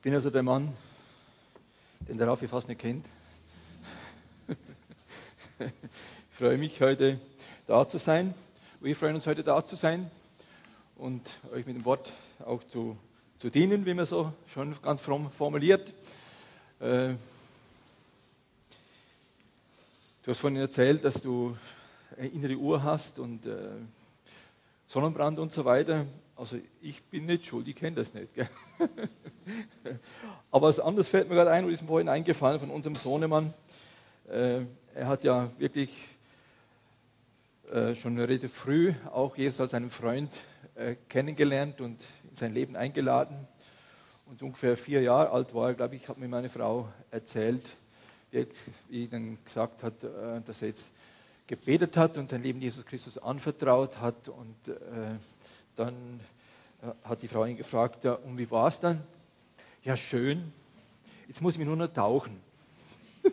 Ich bin also der Mann, den der Raffi fast nicht kennt. ich freue mich, heute da zu sein. Wir freuen uns, heute da zu sein und euch mit dem Wort auch zu, zu dienen, wie man so schon ganz fromm formuliert. Äh, du hast vorhin erzählt, dass du eine innere Uhr hast und äh, Sonnenbrand und so weiter. Also ich bin nicht schuld, ich kenne das nicht. Gell? Aber was anderes fällt mir gerade ein, und ist mir vorhin eingefallen von unserem Sohnemann. Äh, er hat ja wirklich äh, schon relativ früh auch Jesus als einen Freund äh, kennengelernt und in sein Leben eingeladen. Und ungefähr vier Jahre alt war er, glaube ich, hat mir meine Frau erzählt, wie er dann gesagt hat, äh, dass er jetzt gebetet hat und sein Leben Jesus Christus anvertraut hat. Und äh, dann äh, hat die Frau ihn gefragt, ja, und wie war es dann? Ja, schön. Jetzt muss ich mich nur noch tauchen.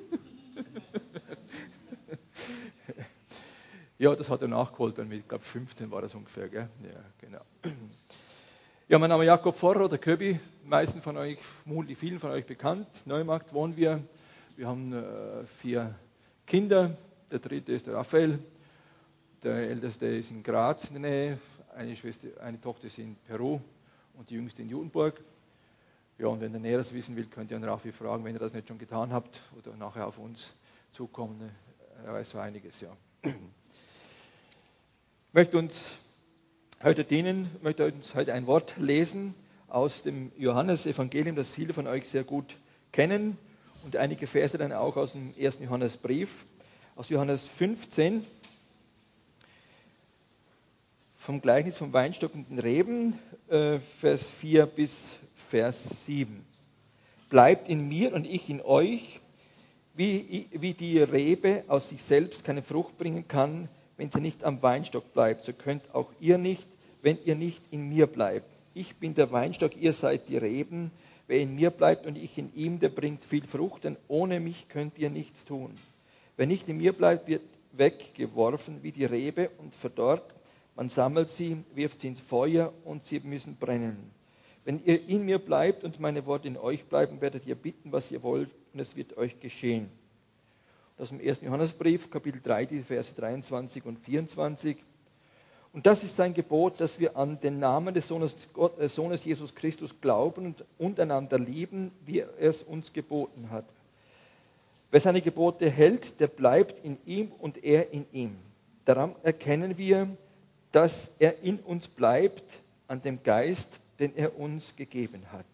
ja, das hat er nachgeholt, dann mit, ich glaube 15 war das ungefähr. Gell? Ja, genau. Ja, mein Name ist Jakob Forrer oder Köbi, meisten von euch, vermutlich vielen von euch bekannt. Neumarkt wohnen wir. Wir haben äh, vier Kinder. Der dritte ist der Raphael. Der älteste ist in Graz in der Nähe. Eine, Schwester, eine Tochter ist in Peru und die jüngste in Judenburg. Ja, und wenn ihr Näheres wissen will, könnt ihr an Raffi fragen, wenn ihr das nicht schon getan habt oder nachher auf uns zukommen. Er weiß so einiges, ja. Ich möchte uns heute dienen, möchte uns heute ein Wort lesen aus dem Johannesevangelium, das viele von euch sehr gut kennen und einige Verse dann auch aus dem ersten Johannesbrief, aus Johannes 15, vom Gleichnis vom Weinstock und den Reben, äh, Vers 4 bis Vers 7. Bleibt in mir und ich in euch, wie, wie die Rebe aus sich selbst keine Frucht bringen kann, wenn sie nicht am Weinstock bleibt, so könnt auch ihr nicht, wenn ihr nicht in mir bleibt. Ich bin der Weinstock, ihr seid die Reben. Wer in mir bleibt und ich in ihm, der bringt viel Frucht, denn ohne mich könnt ihr nichts tun. Wer nicht in mir bleibt, wird weggeworfen wie die Rebe und verdorrt. Man sammelt sie, wirft sie ins Feuer und sie müssen brennen. Wenn ihr in mir bleibt und meine Worte in euch bleiben, werdet ihr bitten, was ihr wollt, und es wird euch geschehen. Das im 1. Johannesbrief, Kapitel 3, die Verse 23 und 24. Und das ist sein Gebot, dass wir an den Namen des Sohnes, Gott, äh, Sohnes Jesus Christus glauben und untereinander lieben, wie er es uns geboten hat. Wer seine Gebote hält, der bleibt in ihm und er in ihm. Daran erkennen wir, dass er in uns bleibt, an dem Geist, den er uns gegeben hat.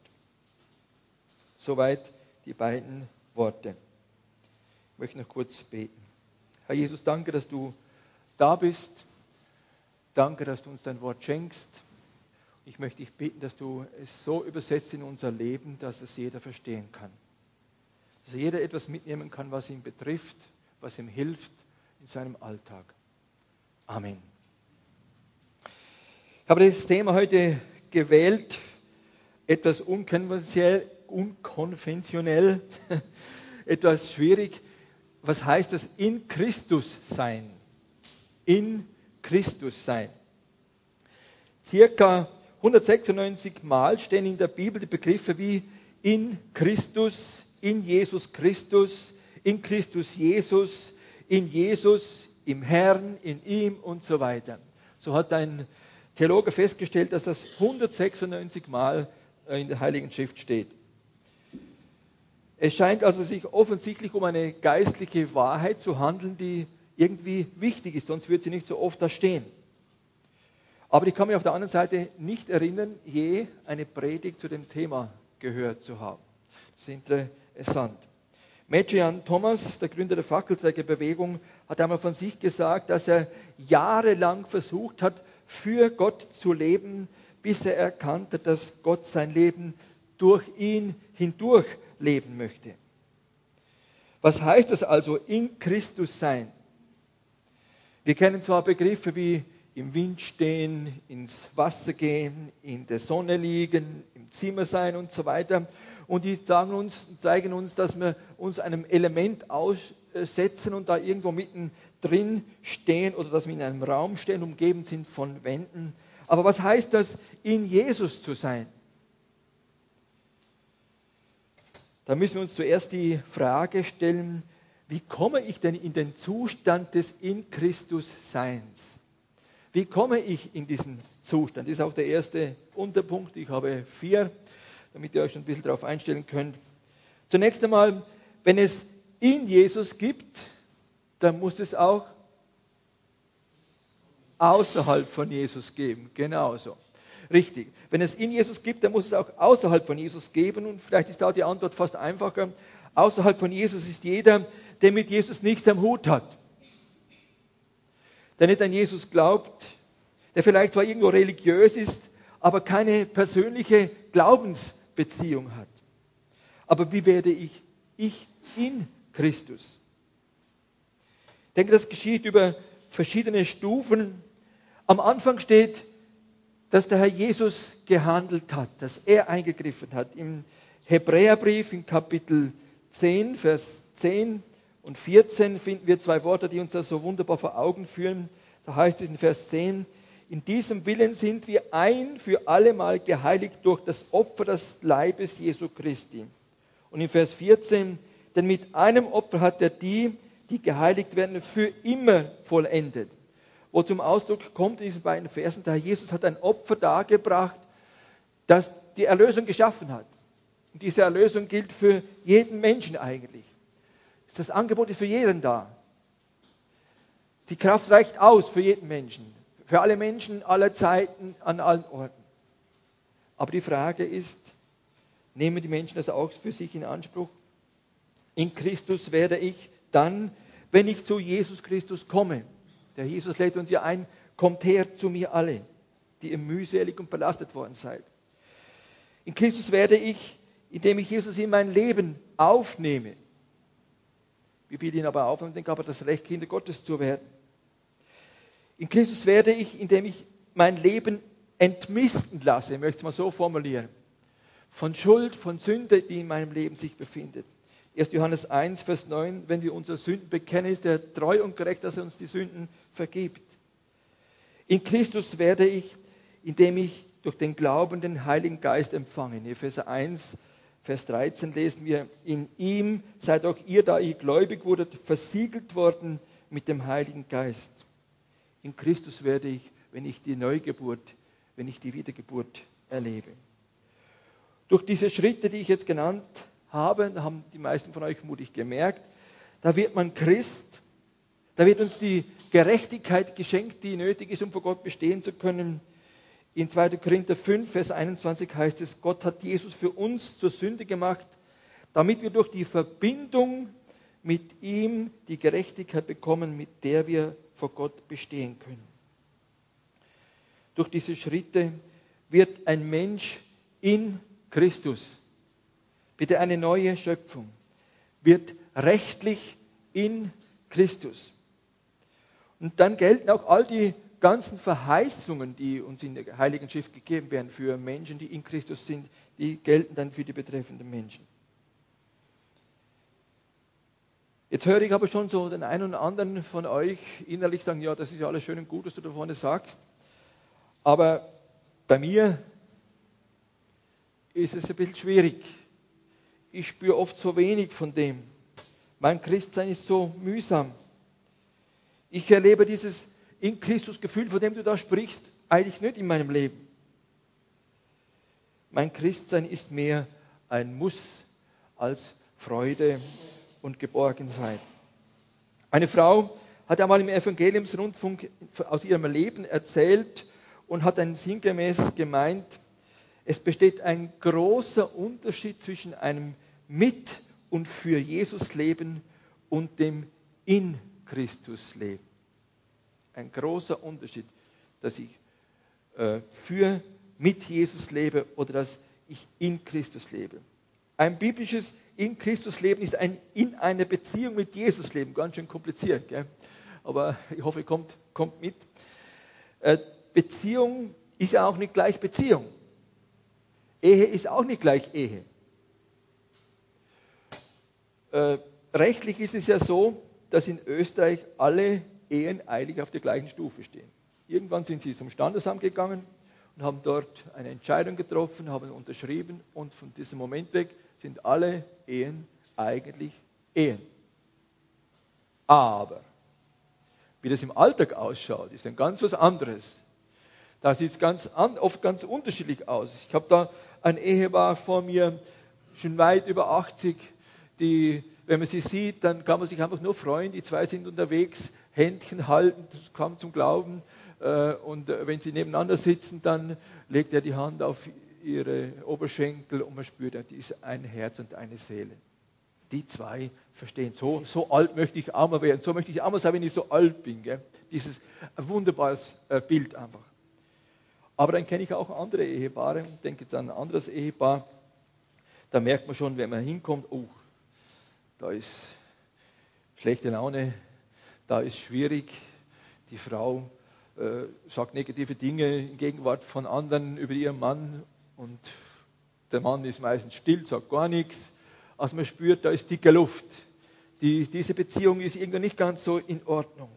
Soweit die beiden Worte. Ich möchte noch kurz beten. Herr Jesus, danke, dass du da bist. Danke, dass du uns dein Wort schenkst. Ich möchte dich bitten, dass du es so übersetzt in unser Leben, dass es jeder verstehen kann. Dass jeder etwas mitnehmen kann, was ihn betrifft, was ihm hilft in seinem Alltag. Amen. Ich habe das Thema heute gewählt, etwas unkonventionell, unkonventionell etwas schwierig. Was heißt das? In Christus sein. In Christus sein. Circa 196 Mal stehen in der Bibel die Begriffe wie in Christus, in Jesus Christus, in Christus Jesus, in Jesus, im Herrn, in ihm und so weiter. So hat ein Theologe festgestellt, dass das 196 Mal äh, in der Heiligen Schrift steht. Es scheint also sich offensichtlich um eine geistliche Wahrheit zu handeln, die irgendwie wichtig ist, sonst wird sie nicht so oft da stehen. Aber ich kann mich auf der anderen Seite nicht erinnern, je eine Predigt zu dem Thema gehört zu haben. Das ist interessant. Mejian Thomas, der Gründer der Fackelträgerbewegung, hat einmal von sich gesagt, dass er jahrelang versucht hat, für Gott zu leben, bis er erkannte, dass Gott sein Leben durch ihn hindurch leben möchte. Was heißt das also, in Christus sein? Wir kennen zwar Begriffe wie im Wind stehen, ins Wasser gehen, in der Sonne liegen, im Zimmer sein und so weiter. Und die sagen uns, zeigen uns, dass wir uns einem Element aussetzen und da irgendwo mitten drin stehen oder dass wir in einem Raum stehen, umgeben sind von Wänden. Aber was heißt das, in Jesus zu sein? Da müssen wir uns zuerst die Frage stellen, wie komme ich denn in den Zustand des in Christus Seins? Wie komme ich in diesen Zustand? Das ist auch der erste Unterpunkt. Ich habe vier, damit ihr euch schon ein bisschen darauf einstellen könnt. Zunächst einmal, wenn es in Jesus gibt, dann muss es auch außerhalb von Jesus geben. Genauso. Richtig. Wenn es in Jesus gibt, dann muss es auch außerhalb von Jesus geben. Und vielleicht ist da die Antwort fast einfacher. Außerhalb von Jesus ist jeder, der mit Jesus nichts am Hut hat. Der nicht an Jesus glaubt, der vielleicht zwar irgendwo religiös ist, aber keine persönliche Glaubensbeziehung hat. Aber wie werde ich ich in Christus? Ich denke, das geschieht über verschiedene Stufen. Am Anfang steht, dass der Herr Jesus gehandelt hat, dass er eingegriffen hat. Im Hebräerbrief in Kapitel 10, Vers 10 und 14 finden wir zwei Worte, die uns das so wunderbar vor Augen führen. Da heißt es in Vers 10, in diesem Willen sind wir ein für allemal geheiligt durch das Opfer des Leibes Jesu Christi. Und in Vers 14, denn mit einem Opfer hat er die, die geheiligt werden, für immer vollendet. Wo zum Ausdruck kommt in diesen beiden Versen, der Herr Jesus hat ein Opfer dargebracht, das die Erlösung geschaffen hat. Und diese Erlösung gilt für jeden Menschen eigentlich. Das Angebot ist für jeden da. Die Kraft reicht aus für jeden Menschen, für alle Menschen aller Zeiten, an allen Orten. Aber die Frage ist, nehmen die Menschen das auch für sich in Anspruch? In Christus werde ich dann, wenn ich zu Jesus Christus komme. Der Jesus lädt uns ja ein, kommt her zu mir alle, die ihr mühselig und belastet worden seid. In Christus werde ich, indem ich Jesus in mein Leben aufnehme, wie viele ihn aber aufnehmen, denke aber das Recht, Kinder Gottes zu werden. In Christus werde ich, indem ich mein Leben entmisten lasse, ich möchte es mal so formulieren, von Schuld, von Sünde, die in meinem Leben sich befindet. 1. Johannes 1, Vers 9, wenn wir unsere Sünden bekennen, ist er treu und gerecht, dass er uns die Sünden vergibt. In Christus werde ich, indem ich durch den Glauben den Heiligen Geist empfange. In Epheser 1, Vers 13 lesen wir, in ihm seid auch ihr, da ihr gläubig wurdet, versiegelt worden mit dem Heiligen Geist. In Christus werde ich, wenn ich die Neugeburt, wenn ich die Wiedergeburt erlebe. Durch diese Schritte, die ich jetzt genannt habe, da haben die meisten von euch vermutlich gemerkt, da wird man Christ, da wird uns die Gerechtigkeit geschenkt, die nötig ist, um vor Gott bestehen zu können. In 2. Korinther 5, Vers 21 heißt es, Gott hat Jesus für uns zur Sünde gemacht, damit wir durch die Verbindung mit ihm die Gerechtigkeit bekommen, mit der wir vor Gott bestehen können. Durch diese Schritte wird ein Mensch in Christus, bitte eine neue Schöpfung, wird rechtlich in Christus. Und dann gelten auch all die ganzen Verheißungen, die uns in der Heiligen Schrift gegeben werden für Menschen, die in Christus sind, die gelten dann für die betreffenden Menschen. Jetzt höre ich aber schon so den einen oder anderen von euch innerlich sagen, ja, das ist ja alles schön und gut, was du da vorne sagst. Aber bei mir ist es ein bisschen schwierig. Ich spüre oft so wenig von dem. Mein Christsein ist so mühsam. Ich erlebe dieses in Christus Gefühl, von dem du da sprichst, eigentlich nicht in meinem Leben. Mein Christsein ist mehr ein Muss als Freude und Geborgenheit. Eine Frau hat einmal im Evangeliumsrundfunk aus ihrem Leben erzählt und hat dann sinngemäß gemeint, es besteht ein großer Unterschied zwischen einem mit und für Jesus Leben und dem in Christus Leben ein großer Unterschied, dass ich äh, für, mit Jesus lebe oder dass ich in Christus lebe. Ein biblisches in Christus leben ist ein in einer Beziehung mit Jesus leben. Ganz schön kompliziert, gell? aber ich hoffe, kommt, kommt mit. Äh, Beziehung ist ja auch nicht gleich Beziehung. Ehe ist auch nicht gleich Ehe. Äh, rechtlich ist es ja so, dass in Österreich alle Ehen eigentlich auf der gleichen Stufe stehen. Irgendwann sind sie zum Standesamt gegangen und haben dort eine Entscheidung getroffen, haben unterschrieben und von diesem Moment weg sind alle Ehen eigentlich Ehen. Aber wie das im Alltag ausschaut, ist ein ganz was anderes. Da sieht es ganz oft ganz unterschiedlich aus. Ich habe da ein Ehepaar vor mir, schon weit über 80, die, wenn man sie sieht, dann kann man sich einfach nur freuen. Die zwei sind unterwegs, Händchen halten, kam zum Glauben. Äh, und wenn sie nebeneinander sitzen, dann legt er die Hand auf ihre Oberschenkel und man spürt, die ist ein Herz und eine Seele. Die zwei verstehen, so, so alt möchte ich mal werden, so möchte ich mal sein, wenn ich so alt bin. Gell? Dieses wunderbares äh, Bild einfach. Aber dann kenne ich auch andere Ehepaare, denke jetzt an ein anderes Ehepaar, da merkt man schon, wenn man hinkommt, oh, da ist schlechte Laune, da ist schwierig, die Frau äh, sagt negative Dinge in Gegenwart von anderen über ihren Mann und der Mann ist meistens still, sagt gar nichts. Also man spürt, da ist dicke Luft. Die, diese Beziehung ist irgendwie nicht ganz so in Ordnung.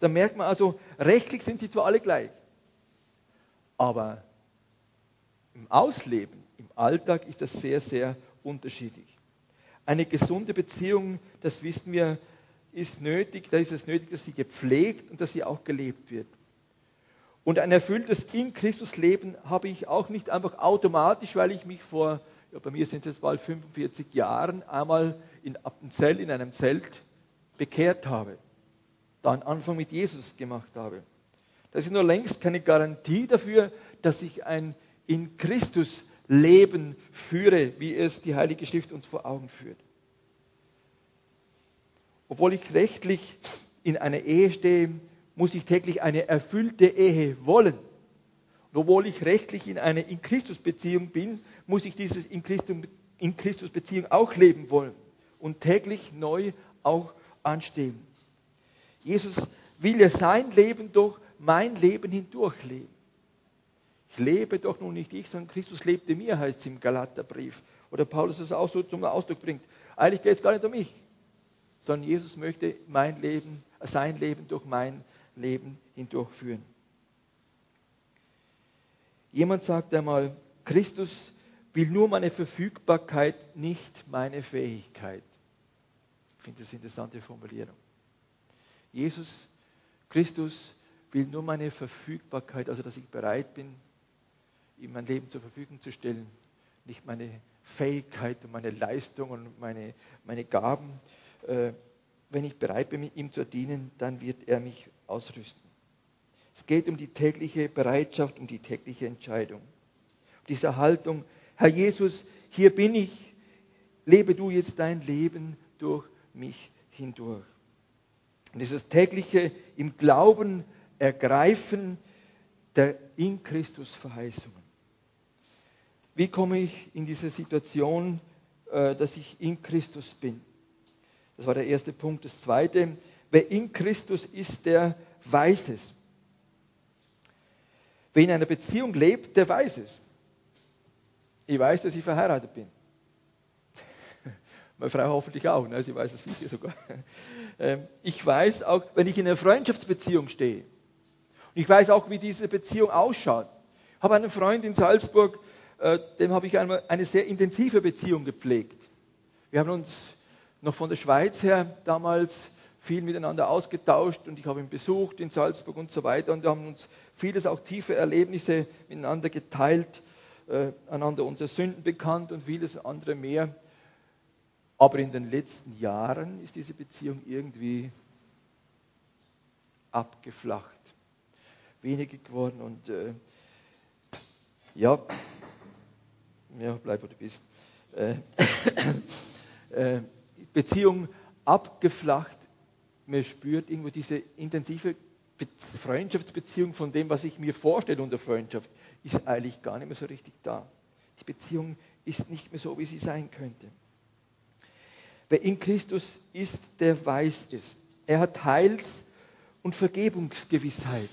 Da merkt man also, rechtlich sind sie zwar alle gleich, aber im Ausleben, im Alltag ist das sehr, sehr unterschiedlich. Eine gesunde Beziehung, das wissen wir, ist nötig, da ist es nötig, dass sie gepflegt und dass sie auch gelebt wird. Und ein erfülltes in Christus Leben habe ich auch nicht einfach automatisch, weil ich mich vor, ja, bei mir sind es bald 45 Jahren, einmal in Appenzell in einem Zelt bekehrt habe. Dann Anfang mit Jesus gemacht habe. Das ist nur längst keine Garantie dafür, dass ich ein in Christus Leben führe, wie es die Heilige Schrift uns vor Augen führt. Obwohl ich rechtlich in einer Ehe stehe, muss ich täglich eine erfüllte Ehe wollen. Und obwohl ich rechtlich in einer in Christus Beziehung bin, muss ich dieses in Christus, in Christus Beziehung auch leben wollen und täglich neu auch anstehen. Jesus will ja sein Leben durch mein Leben hindurch leben. Ich lebe doch nun nicht ich, sondern Christus lebte mir, heißt es im Galaterbrief. Oder Paulus das auch so zum Ausdruck bringt. Eigentlich geht es gar nicht um mich, sondern Jesus möchte mein Leben, sein Leben durch mein Leben hindurchführen. Jemand sagt einmal, Christus will nur meine Verfügbarkeit, nicht meine Fähigkeit. Ich finde das eine interessante Formulierung. Jesus, Christus will nur meine Verfügbarkeit, also dass ich bereit bin, ihm mein Leben zur Verfügung zu stellen, nicht meine Fähigkeit und meine Leistung und meine, meine Gaben. Äh, wenn ich bereit bin, ihm zu dienen, dann wird er mich ausrüsten. Es geht um die tägliche Bereitschaft, um die tägliche Entscheidung. Um diese Haltung, Herr Jesus, hier bin ich, lebe du jetzt dein Leben durch mich hindurch. Und dieses tägliche im Glauben ergreifen der in Christus Verheißungen. Wie komme ich in diese Situation, äh, dass ich in Christus bin? Das war der erste Punkt. Das zweite, wer in Christus ist, der weiß es. Wer in einer Beziehung lebt, der weiß es. Ich weiß, dass ich verheiratet bin. Meine Frau hoffentlich auch, ne? sie weiß es sicher sogar. Ähm, ich weiß auch, wenn ich in einer Freundschaftsbeziehung stehe, und ich weiß auch, wie diese Beziehung ausschaut. Ich habe einen Freund in Salzburg, dem habe ich einmal eine sehr intensive Beziehung gepflegt. Wir haben uns noch von der Schweiz her damals viel miteinander ausgetauscht und ich habe ihn besucht in Salzburg und so weiter und wir haben uns vieles auch tiefe Erlebnisse miteinander geteilt, äh, einander unsere Sünden bekannt und vieles andere mehr. Aber in den letzten Jahren ist diese Beziehung irgendwie abgeflacht, weniger geworden und äh, ja, ja, bleib wo du bist. Äh, äh, Beziehung abgeflacht. Man spürt irgendwo diese intensive Freundschaftsbeziehung von dem, was ich mir vorstelle unter Freundschaft, ist eigentlich gar nicht mehr so richtig da. Die Beziehung ist nicht mehr so, wie sie sein könnte. Wer in Christus ist, der weiß es. Er hat Heils- und Vergebungsgewissheit.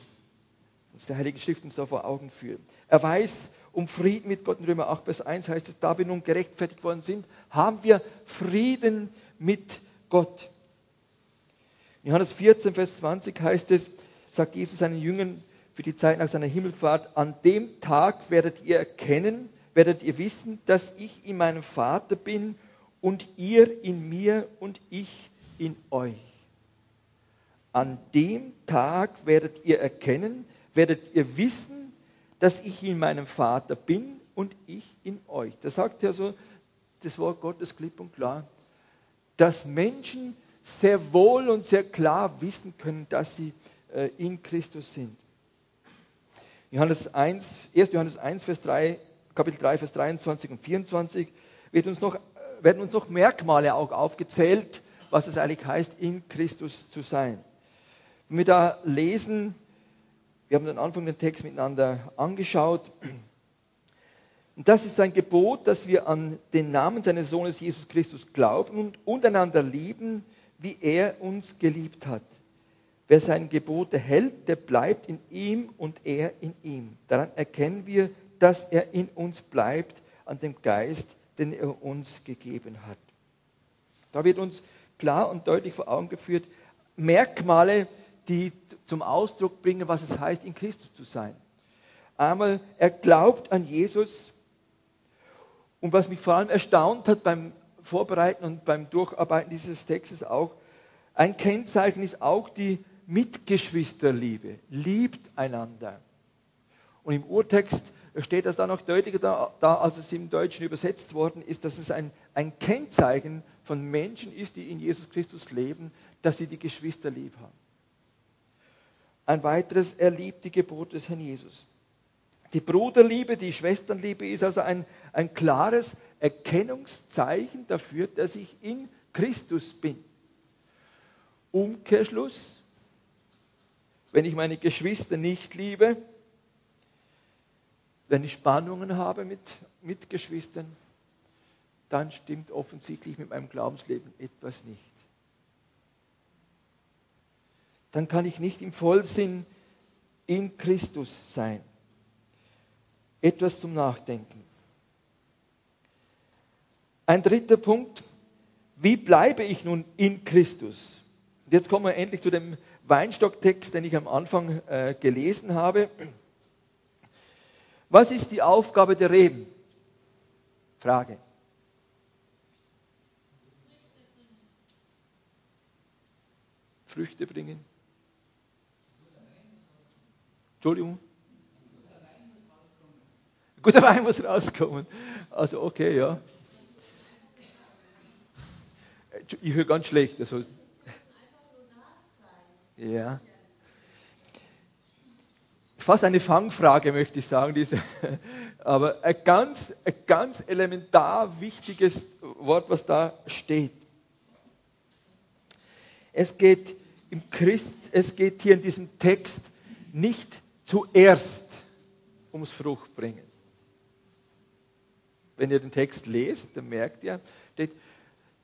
Das der Heilige Schrift uns da vor Augen führt. Er weiß, um Frieden mit Gott. In Römer 8, Vers 1 heißt es, da wir nun gerechtfertigt worden sind, haben wir Frieden mit Gott. In Johannes 14, Vers 20 heißt es, sagt Jesus seinen Jüngern für die Zeit nach seiner Himmelfahrt, an dem Tag werdet ihr erkennen, werdet ihr wissen, dass ich in meinem Vater bin und ihr in mir und ich in euch. An dem Tag werdet ihr erkennen, werdet ihr wissen, dass ich in meinem Vater bin und ich in euch. Das sagt ja so das Wort Gottes klipp und klar, dass Menschen sehr wohl und sehr klar wissen können, dass sie äh, in Christus sind. Johannes 1, 1. Johannes 1, Vers 3, Kapitel 3, Vers 23 und 24 wird uns noch, werden uns noch Merkmale auch aufgezählt, was es eigentlich heißt, in Christus zu sein. Wenn wir da lesen, wir haben am Anfang den Text miteinander angeschaut, und das ist ein Gebot, dass wir an den Namen seines Sohnes Jesus Christus glauben und untereinander lieben, wie er uns geliebt hat. Wer seine Gebote hält, der bleibt in ihm und er in ihm. Daran erkennen wir, dass er in uns bleibt, an dem Geist, den er uns gegeben hat. Da wird uns klar und deutlich vor Augen geführt, Merkmale, die zum Ausdruck bringen, was es heißt, in Christus zu sein. Einmal, er glaubt an Jesus. Und was mich vor allem erstaunt hat beim Vorbereiten und beim Durcharbeiten dieses Textes auch, ein Kennzeichen ist auch die Mitgeschwisterliebe. Liebt einander. Und im Urtext steht das da noch deutlicher da, da, als es im Deutschen übersetzt worden ist, dass es ein, ein Kennzeichen von Menschen ist, die in Jesus Christus leben, dass sie die Geschwister lieb haben. Ein weiteres, er liebt die Gebote des Herrn Jesus. Die Bruderliebe, die Schwesternliebe ist also ein, ein klares Erkennungszeichen dafür, dass ich in Christus bin. Umkehrschluss, wenn ich meine Geschwister nicht liebe, wenn ich Spannungen habe mit, mit Geschwistern, dann stimmt offensichtlich mit meinem Glaubensleben etwas nicht. Dann kann ich nicht im Vollsinn in Christus sein. Etwas zum Nachdenken. Ein dritter Punkt, wie bleibe ich nun in Christus? Und jetzt kommen wir endlich zu dem Weinstocktext, den ich am Anfang äh, gelesen habe. Was ist die Aufgabe der Reben? Frage. Früchte bringen. Entschuldigung. Guter Wein muss rauskommen. Also okay, ja. Ich höre ganz schlecht. Also. Ja fast eine Fangfrage, möchte ich sagen, diese, aber ein ganz, ein ganz elementar wichtiges Wort, was da steht. Es geht im Christ, es geht hier in diesem Text nicht zuerst ums Fruchtbringen. Wenn ihr den Text lest, dann merkt ihr, der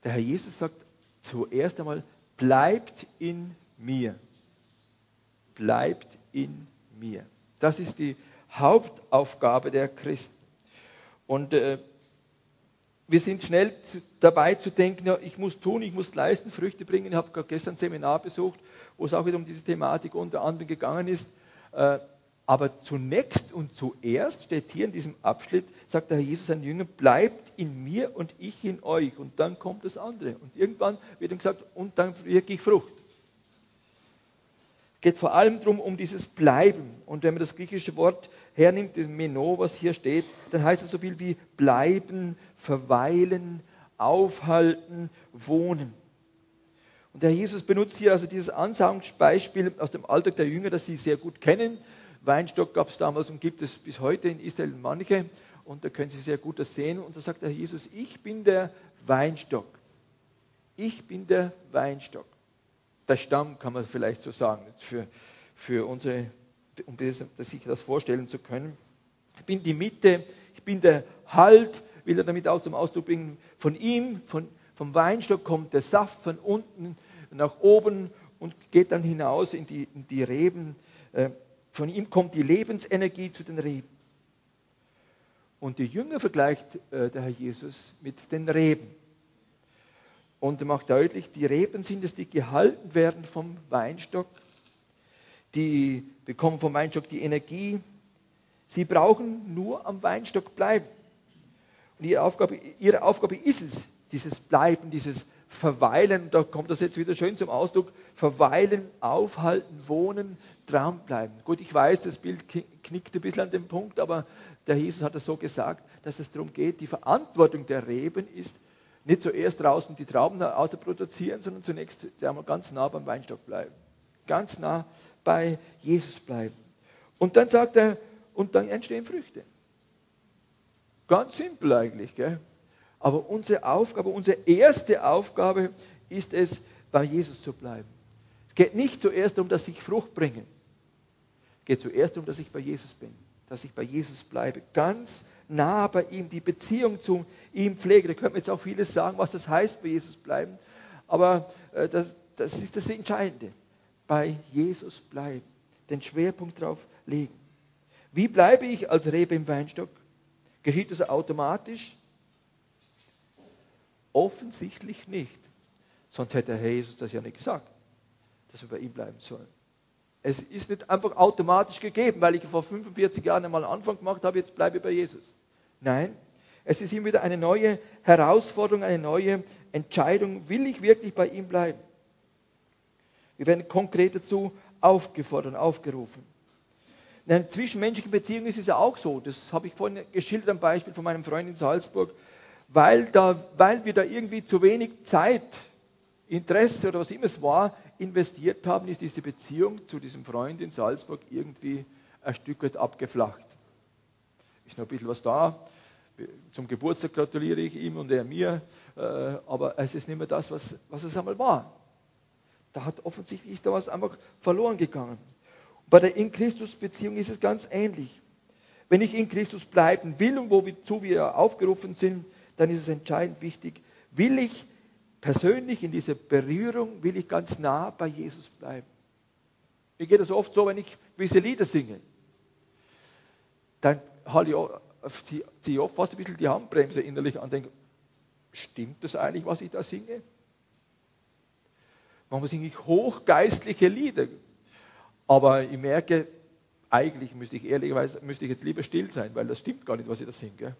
Herr Jesus sagt zuerst einmal, bleibt in mir. Bleibt in mir. Das ist die Hauptaufgabe der Christen. Und äh, wir sind schnell zu, dabei zu denken, ja, ich muss tun, ich muss leisten, Früchte bringen. Ich habe gestern ein Seminar besucht, wo es auch wieder um diese Thematik unter anderem gegangen ist. Äh, aber zunächst und zuerst steht hier in diesem Abschnitt, sagt der Herr Jesus an Jünger, bleibt in mir und ich in euch. Und dann kommt das andere. Und irgendwann wird ihm gesagt, und dann wirke ich Frucht geht vor allem darum, um dieses Bleiben. Und wenn man das griechische Wort hernimmt, das Meno, was hier steht, dann heißt es so viel wie bleiben, verweilen, aufhalten, wohnen. Und der Jesus benutzt hier also dieses Ansagungsbeispiel aus dem Alltag der Jünger, das sie sehr gut kennen. Weinstock gab es damals und gibt es bis heute in Israel manche. Und da können Sie sehr gut das sehen. Und da sagt der Jesus, ich bin der Weinstock. Ich bin der Weinstock der Stamm, kann man vielleicht so sagen, für, für unsere, um sich das vorstellen zu können. Ich bin die Mitte, ich bin der Halt, will er damit auch zum Ausdruck bringen. Von ihm, von, vom Weinstock kommt der Saft von unten nach oben und geht dann hinaus in die, in die Reben. Von ihm kommt die Lebensenergie zu den Reben. Und die Jünger vergleicht äh, der Herr Jesus mit den Reben und macht deutlich, die Reben sind es, die gehalten werden vom Weinstock. Die bekommen vom Weinstock die Energie. Sie brauchen nur am Weinstock bleiben. Und ihre Aufgabe, ihre Aufgabe ist es, dieses Bleiben, dieses Verweilen, da kommt das jetzt wieder schön zum Ausdruck, verweilen, aufhalten, wohnen, dranbleiben. Gut, ich weiß, das Bild knickt ein bisschen an dem Punkt, aber der Jesus hat es so gesagt, dass es darum geht, die Verantwortung der Reben ist, nicht zuerst draußen die Trauben produzieren, sondern zunächst ganz nah beim Weinstock bleiben. Ganz nah bei Jesus bleiben. Und dann sagt er, und dann entstehen Früchte. Ganz simpel eigentlich. Gell? Aber unsere Aufgabe, unsere erste Aufgabe ist es, bei Jesus zu bleiben. Es geht nicht zuerst darum, dass ich Frucht bringe. Es geht zuerst darum, dass ich bei Jesus bin. Dass ich bei Jesus bleibe. Ganz nah bei ihm, die Beziehung zu ihm pflege. Da könnte man jetzt auch vieles sagen, was das heißt, bei Jesus bleiben. Aber äh, das, das ist das Entscheidende. Bei Jesus bleiben. Den Schwerpunkt darauf legen. Wie bleibe ich als Rebe im Weinstock? Geschieht das automatisch? Offensichtlich nicht. Sonst hätte Herr Jesus das ja nicht gesagt, dass wir bei ihm bleiben sollen. Es ist nicht einfach automatisch gegeben, weil ich vor 45 Jahren einmal Anfang gemacht habe, jetzt bleibe ich bei Jesus. Nein, es ist immer wieder eine neue Herausforderung, eine neue Entscheidung. Will ich wirklich bei ihm bleiben? Wir werden konkret dazu aufgefordert aufgerufen. In einer zwischenmenschlichen Beziehung ist es ja auch so. Das habe ich vorhin geschildert am Beispiel von meinem Freund in Salzburg. Weil, da, weil wir da irgendwie zu wenig Zeit, Interesse oder was immer es war, investiert haben, ist diese Beziehung zu diesem Freund in Salzburg irgendwie ein Stück weit abgeflacht. Ist noch ein bisschen was da. Zum Geburtstag gratuliere ich ihm und er mir, äh, aber es ist nicht mehr das, was, was es einmal war. Da hat offensichtlich da was einfach verloren gegangen. Bei der In Christus-Beziehung ist es ganz ähnlich. Wenn ich in Christus bleiben will und wozu wir aufgerufen sind, dann ist es entscheidend wichtig, will ich persönlich in dieser Berührung, will ich ganz nah bei Jesus bleiben. Mir geht das oft so, wenn ich gewisse Lieder singe. Dann ziehe ich oft fast ein bisschen die Handbremse innerlich an und denke, stimmt das eigentlich, was ich da singe? Manchmal singe ich hochgeistliche Lieder. Aber ich merke, eigentlich müsste ich ehrlicherweise müsste ich jetzt lieber still sein, weil das stimmt gar nicht, was ich da singe.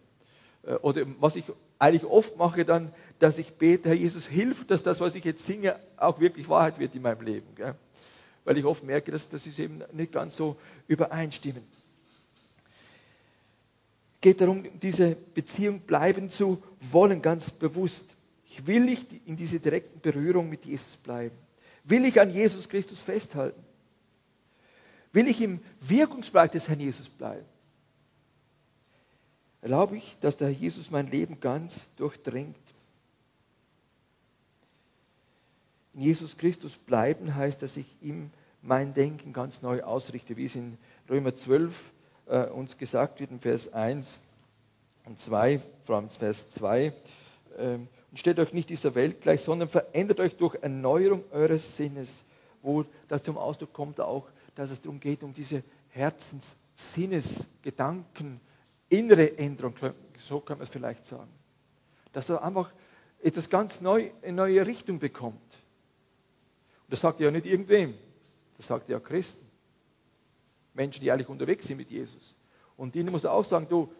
Äh, oder was ich eigentlich oft mache dann, dass ich bete, Herr Jesus, hilf, dass das, was ich jetzt singe, auch wirklich Wahrheit wird in meinem Leben. Gell? Weil ich oft merke, dass das ist eben nicht ganz so übereinstimmend. Es geht darum, diese Beziehung bleiben zu wollen, ganz bewusst. Ich will nicht in dieser direkten Berührung mit Jesus bleiben. Will ich an Jesus Christus festhalten? Will ich im Wirkungsbereich des Herrn Jesus bleiben? Erlaube ich, dass der Herr Jesus mein Leben ganz durchdringt. In Jesus Christus bleiben heißt, dass ich ihm mein Denken ganz neu ausrichte, wie es in Römer 12 äh, uns gesagt wird, in Vers 1 und 2, vor allem Vers 2. Ähm, und stellt euch nicht dieser Welt gleich, sondern verändert euch durch Erneuerung eures Sinnes, wo da zum Ausdruck kommt auch, dass es darum geht, um diese Herzenssinnesgedanken, innere Änderung, so kann man es vielleicht sagen. Dass er einfach etwas ganz neu, eine neue Richtung bekommt. Und das sagt er ja nicht irgendwem, das sagt er ja Christen. Menschen, die eigentlich unterwegs sind mit Jesus. Und ihnen muss er auch sagen, du,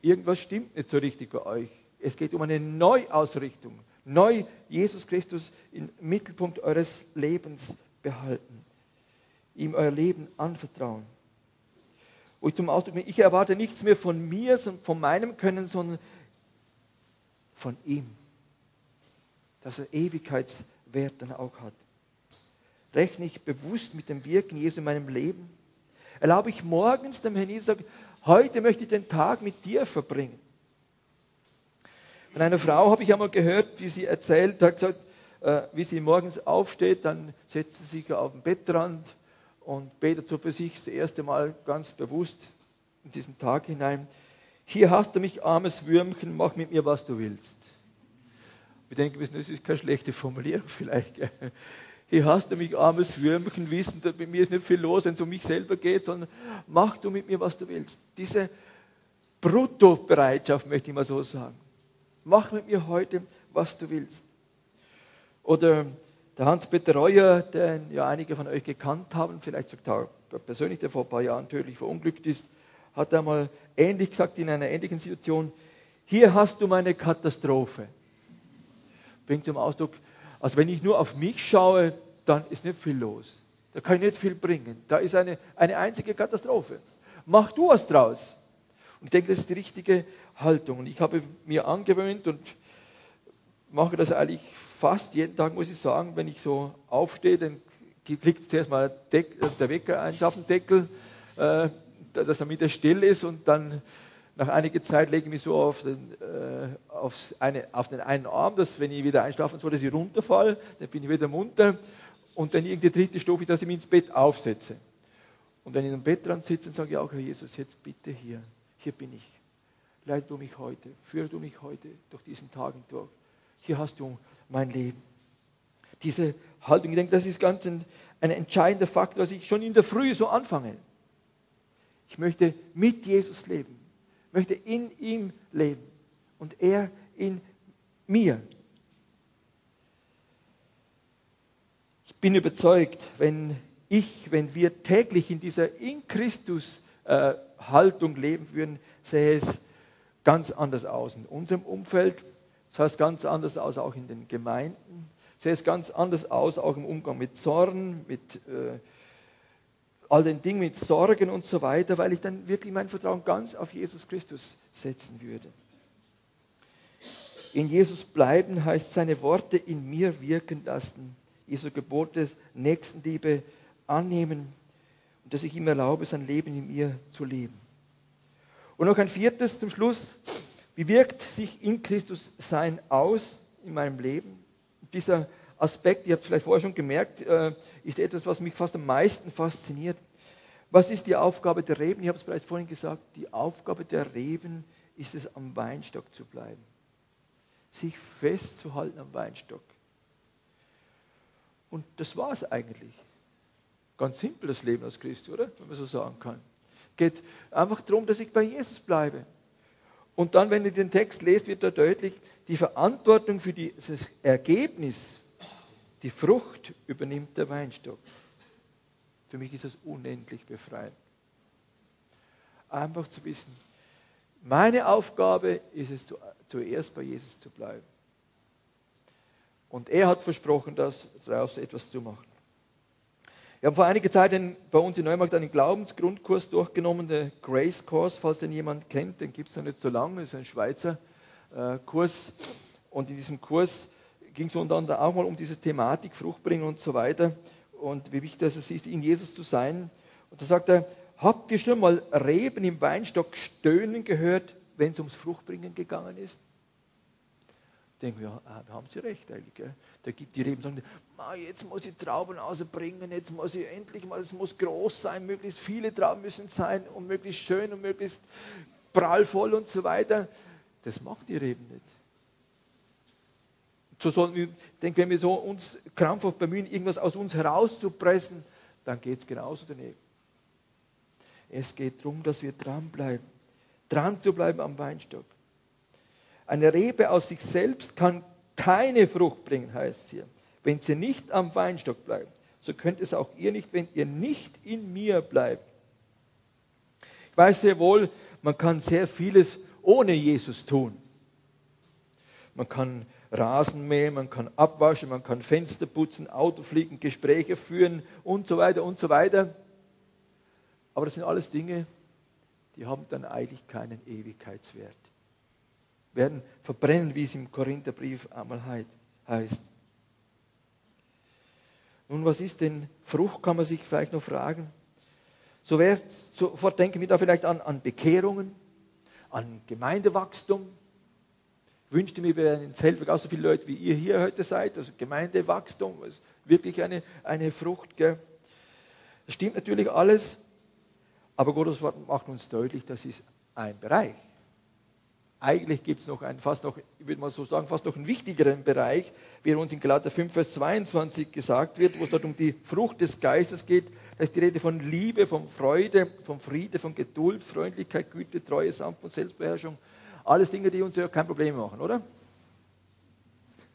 irgendwas stimmt nicht so richtig bei euch. Es geht um eine Neuausrichtung. Neu Jesus Christus im Mittelpunkt eures Lebens behalten. Ihm euer Leben anvertrauen wo ich zum Ausdruck bringe, ich erwarte nichts mehr von mir, von meinem Können, sondern von ihm. Dass er Ewigkeitswert dann auch hat. Rechne ich bewusst mit dem Wirken Jesu in meinem Leben? Erlaube ich morgens dem Herrn Jesus, heute möchte ich den Tag mit dir verbringen. Von einer Frau habe ich einmal gehört, wie sie erzählt hat, gesagt, äh, wie sie morgens aufsteht, dann setzt sie sich auf den Bettrand und betet so für sich das erste Mal ganz bewusst in diesen Tag hinein. Hier hast du mich, armes Würmchen, mach mit mir, was du willst. Wir denken, das ist keine schlechte Formulierung vielleicht. Hier hast du mich, armes Würmchen, wissen, mit mir ist nicht viel los, wenn es um mich selber geht, sondern mach du mit mir, was du willst. Diese Bruttobereitschaft möchte ich mal so sagen. Mach mit mir heute, was du willst. Oder der Hans-Peter Reuer, den ja einige von euch gekannt haben, vielleicht sogar persönlich, der vor ein paar Jahren tödlich verunglückt ist, hat einmal ähnlich gesagt in einer ähnlichen Situation, hier hast du meine Katastrophe. Bringt zum Ausdruck, also wenn ich nur auf mich schaue, dann ist nicht viel los. Da kann ich nicht viel bringen. Da ist eine, eine einzige Katastrophe. Mach du was draus. Und ich denke, das ist die richtige Haltung. Und ich habe mir angewöhnt und mache das eigentlich fast jeden Tag, muss ich sagen, wenn ich so aufstehe, dann klickt zuerst mal der Wecker eins auf den Deckel, äh, dass er wieder still ist und dann nach einiger Zeit lege ich mich so auf den, äh, eine, auf den einen Arm, dass wenn ich wieder einschlafen soll, dass ich runterfalle, dann bin ich wieder munter und dann irgendeine dritte Stufe, dass ich mich ins Bett aufsetze. Und wenn ich im Bett dran sitze und sage, ja, Herr Jesus, jetzt bitte hier, hier bin ich. Leite du mich heute, führe du mich heute durch diesen Tagen durch. Hier hast du mein Leben. Diese Haltung, ich denke, das ist ganz ein, ein entscheidender Faktor, dass ich schon in der Früh so anfange. Ich möchte mit Jesus leben, möchte in ihm leben und er in mir. Ich bin überzeugt, wenn ich, wenn wir täglich in dieser in Christus äh, Haltung leben würden, sähe es ganz anders aus in unserem Umfeld, das heißt ganz anders aus auch in den Gemeinden, sähe es ganz anders aus auch im Umgang mit Zorn, mit äh, all den Dingen, mit Sorgen und so weiter, weil ich dann wirklich mein Vertrauen ganz auf Jesus Christus setzen würde. In Jesus bleiben heißt seine Worte in mir wirken lassen. Jesu Gebot des Nächstenliebe annehmen und dass ich ihm erlaube, sein Leben in mir zu leben. Und noch ein viertes zum Schluss. Wie wirkt sich in Christus sein aus in meinem Leben? Dieser Aspekt, ihr habt vielleicht vorher schon gemerkt, äh, ist etwas, was mich fast am meisten fasziniert. Was ist die Aufgabe der Reben? Ich habe es bereits vorhin gesagt, die Aufgabe der Reben ist es, am Weinstock zu bleiben. Sich festzuhalten am Weinstock. Und das war es eigentlich. Ganz simpel das Leben als Christ, oder? Wenn man so sagen kann. Geht einfach darum, dass ich bei Jesus bleibe. Und dann, wenn ihr den Text lest, wird da deutlich, die Verantwortung für dieses Ergebnis, die Frucht übernimmt der Weinstock. Für mich ist das unendlich befreiend. Einfach zu wissen, meine Aufgabe ist es, zuerst bei Jesus zu bleiben. Und er hat versprochen, daraus etwas zu machen. Wir haben vor einiger Zeit einen, bei uns in Neumarkt einen Glaubensgrundkurs durchgenommen, der Grace Course, falls den jemand kennt, den gibt es noch nicht so lange, das ist ein Schweizer äh, Kurs. Und in diesem Kurs ging es unter anderem auch mal um diese Thematik Fruchtbringen und so weiter und wie wichtig es ist, in Jesus zu sein. Und da sagt er, habt ihr schon mal Reben im Weinstock stöhnen gehört, wenn es ums Fruchtbringen gegangen ist? Denken wir, ja, da haben Sie recht eigentlich. Gell? Da gibt die Reben, sagen, jetzt muss ich Trauben ausbringen, jetzt muss ich endlich mal, es muss groß sein, möglichst viele Trauben müssen sein und möglichst schön und möglichst prallvoll und so weiter. Das macht die Reben nicht. So sollen wir, ich denke, wenn wir so uns krampfhaft bemühen, irgendwas aus uns herauszupressen, dann geht es genauso daneben. Es geht darum, dass wir dranbleiben. Dran zu bleiben am Weinstock. Eine Rebe aus sich selbst kann keine Frucht bringen, heißt hier, wenn sie nicht am Weinstock bleibt. So könnt es auch ihr nicht, wenn ihr nicht in mir bleibt. Ich weiß sehr wohl, man kann sehr vieles ohne Jesus tun. Man kann Rasen mähen, man kann abwaschen, man kann Fenster putzen, Auto fliegen, Gespräche führen und so weiter und so weiter. Aber das sind alles Dinge, die haben dann eigentlich keinen Ewigkeitswert werden verbrennen, wie es im Korintherbrief einmal heißt. Nun, was ist denn Frucht, kann man sich vielleicht noch fragen. So wer, sofort denken wir da vielleicht an, an Bekehrungen, an Gemeindewachstum. Ich wünschte mir, wir wären in Zeltberg auch so viele Leute, wie ihr hier heute seid. Also Gemeindewachstum ist wirklich eine, eine Frucht. Gell? Das stimmt natürlich alles, aber Gottes Wort macht uns deutlich, das ist ein Bereich. Eigentlich gibt es noch einen, fast noch, ich würde mal so sagen, fast noch einen wichtigeren Bereich, wie uns in Galater 5, Vers 22 gesagt wird, wo es dort um die Frucht des Geistes geht. Da ist die Rede von Liebe, von Freude, von Friede, von Geduld, Freundlichkeit, Güte, Treue, Sanft und Selbstbeherrschung. Alles Dinge, die uns ja kein Problem machen, oder?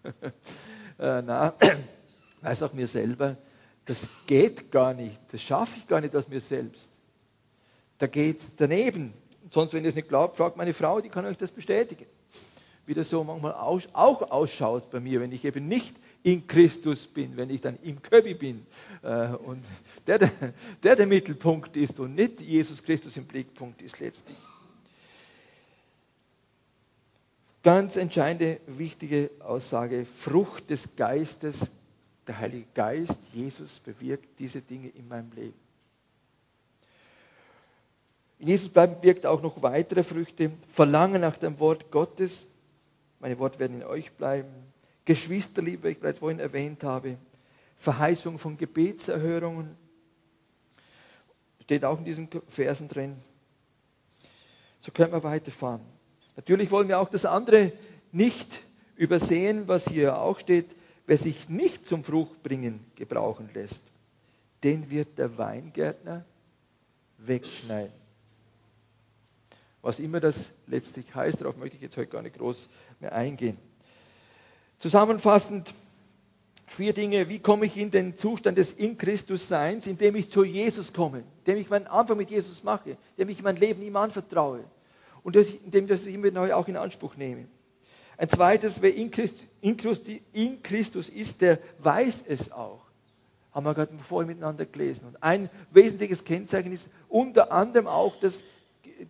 äh, na, weiß auch mir selber, das geht gar nicht, das schaffe ich gar nicht aus mir selbst. Da geht daneben sonst, wenn ihr es nicht glaubt, fragt meine Frau, die kann euch das bestätigen. wie das so manchmal auch ausschaut bei mir, wenn ich eben nicht in Christus bin, wenn ich dann im Köbi bin äh, und der der, der der Mittelpunkt ist und nicht Jesus Christus im Blickpunkt ist letztlich. Ganz entscheidende, wichtige Aussage, Frucht des Geistes, der Heilige Geist, Jesus bewirkt diese Dinge in meinem Leben. In Jesus bleiben wirkt auch noch weitere Früchte, Verlangen nach dem Wort Gottes, meine Worte werden in euch bleiben, Geschwisterliebe, wie ich bereits vorhin erwähnt habe, Verheißung von Gebetserhörungen, steht auch in diesen Versen drin. So können wir weiterfahren. Natürlich wollen wir auch das andere nicht übersehen, was hier auch steht. Wer sich nicht zum Fruchtbringen gebrauchen lässt, den wird der Weingärtner wegschneiden. Was immer das letztlich heißt, darauf möchte ich jetzt heute gar nicht groß mehr eingehen. Zusammenfassend vier Dinge. Wie komme ich in den Zustand des In Christus Seins, indem ich zu Jesus komme, indem ich meinen Anfang mit Jesus mache, indem ich mein Leben ihm anvertraue und indem ich immer neu auch in Anspruch nehme. Ein zweites, wer in Christus, in, Christus, in Christus ist, der weiß es auch. Haben wir gerade vorhin miteinander gelesen. Und ein wesentliches Kennzeichen ist unter anderem auch das,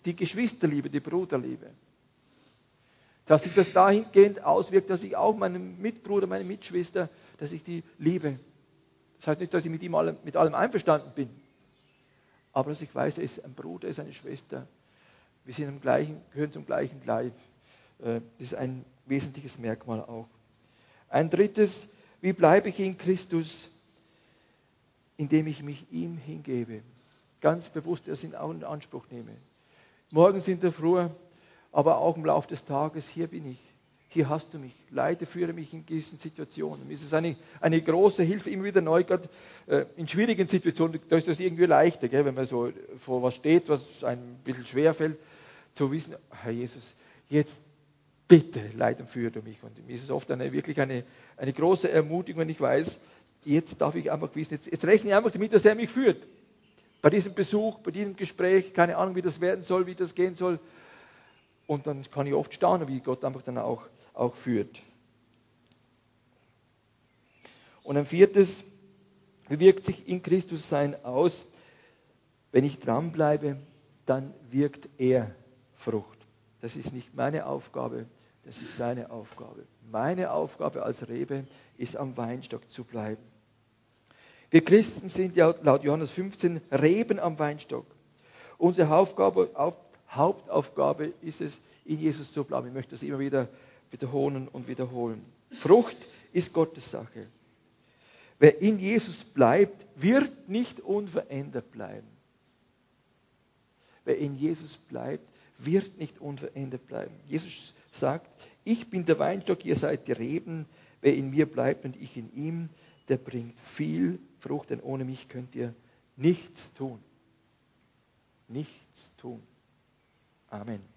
die Geschwisterliebe, die Bruderliebe. Dass sich das dahingehend auswirkt, dass ich auch meinen Mitbruder, meine Mitschwester, dass ich die liebe. Das heißt nicht, dass ich mit ihm allem, mit allem einverstanden bin, aber dass ich weiß, er ist ein Bruder, er ist eine Schwester wir sind im gleichen, gehören zum gleichen Leib. Äh, das ist ein wesentliches Merkmal auch. Ein drittes, wie bleibe ich in Christus, indem ich mich ihm hingebe. Ganz bewusst das in Anspruch nehme. Morgens in der Früh, aber auch im Laufe des Tages, hier bin ich. Hier hast du mich. Leite, führe mich in diesen Situationen. Es ist eine, eine große Hilfe, immer wieder neu, gerade äh, in schwierigen Situationen, da ist das irgendwie leichter, gell, wenn man so vor was steht, was einem ein bisschen schwer fällt zu wissen, Herr Jesus, jetzt bitte leid und führe mich. Und mir ist es oft eine, wirklich eine, eine große Ermutigung, wenn ich weiß, jetzt darf ich einfach wissen, jetzt, jetzt rechne ich einfach damit, dass er mich führt. Bei diesem Besuch, bei diesem Gespräch, keine Ahnung, wie das werden soll, wie das gehen soll. Und dann kann ich oft staunen, wie Gott einfach dann auch, auch führt. Und ein viertes, wie wirkt sich in Christus sein aus? Wenn ich dranbleibe, dann wirkt er Frucht. Das ist nicht meine Aufgabe, das ist seine Aufgabe. Meine Aufgabe als Rebe ist am Weinstock zu bleiben. Wir Christen sind ja laut Johannes 15 Reben am Weinstock. Unsere Hauptaufgabe, Hauptaufgabe ist es, in Jesus zu bleiben. Ich möchte das immer wieder wiederholen und wiederholen. Frucht ist Gottes Sache. Wer in Jesus bleibt, wird nicht unverändert bleiben. Wer in Jesus bleibt, wird nicht unverändert bleiben. Jesus sagt, ich bin der Weinstock, ihr seid die Reben. Wer in mir bleibt und ich in ihm, der bringt viel Frucht, denn ohne mich könnt ihr nichts tun. Nichts tun. Amen.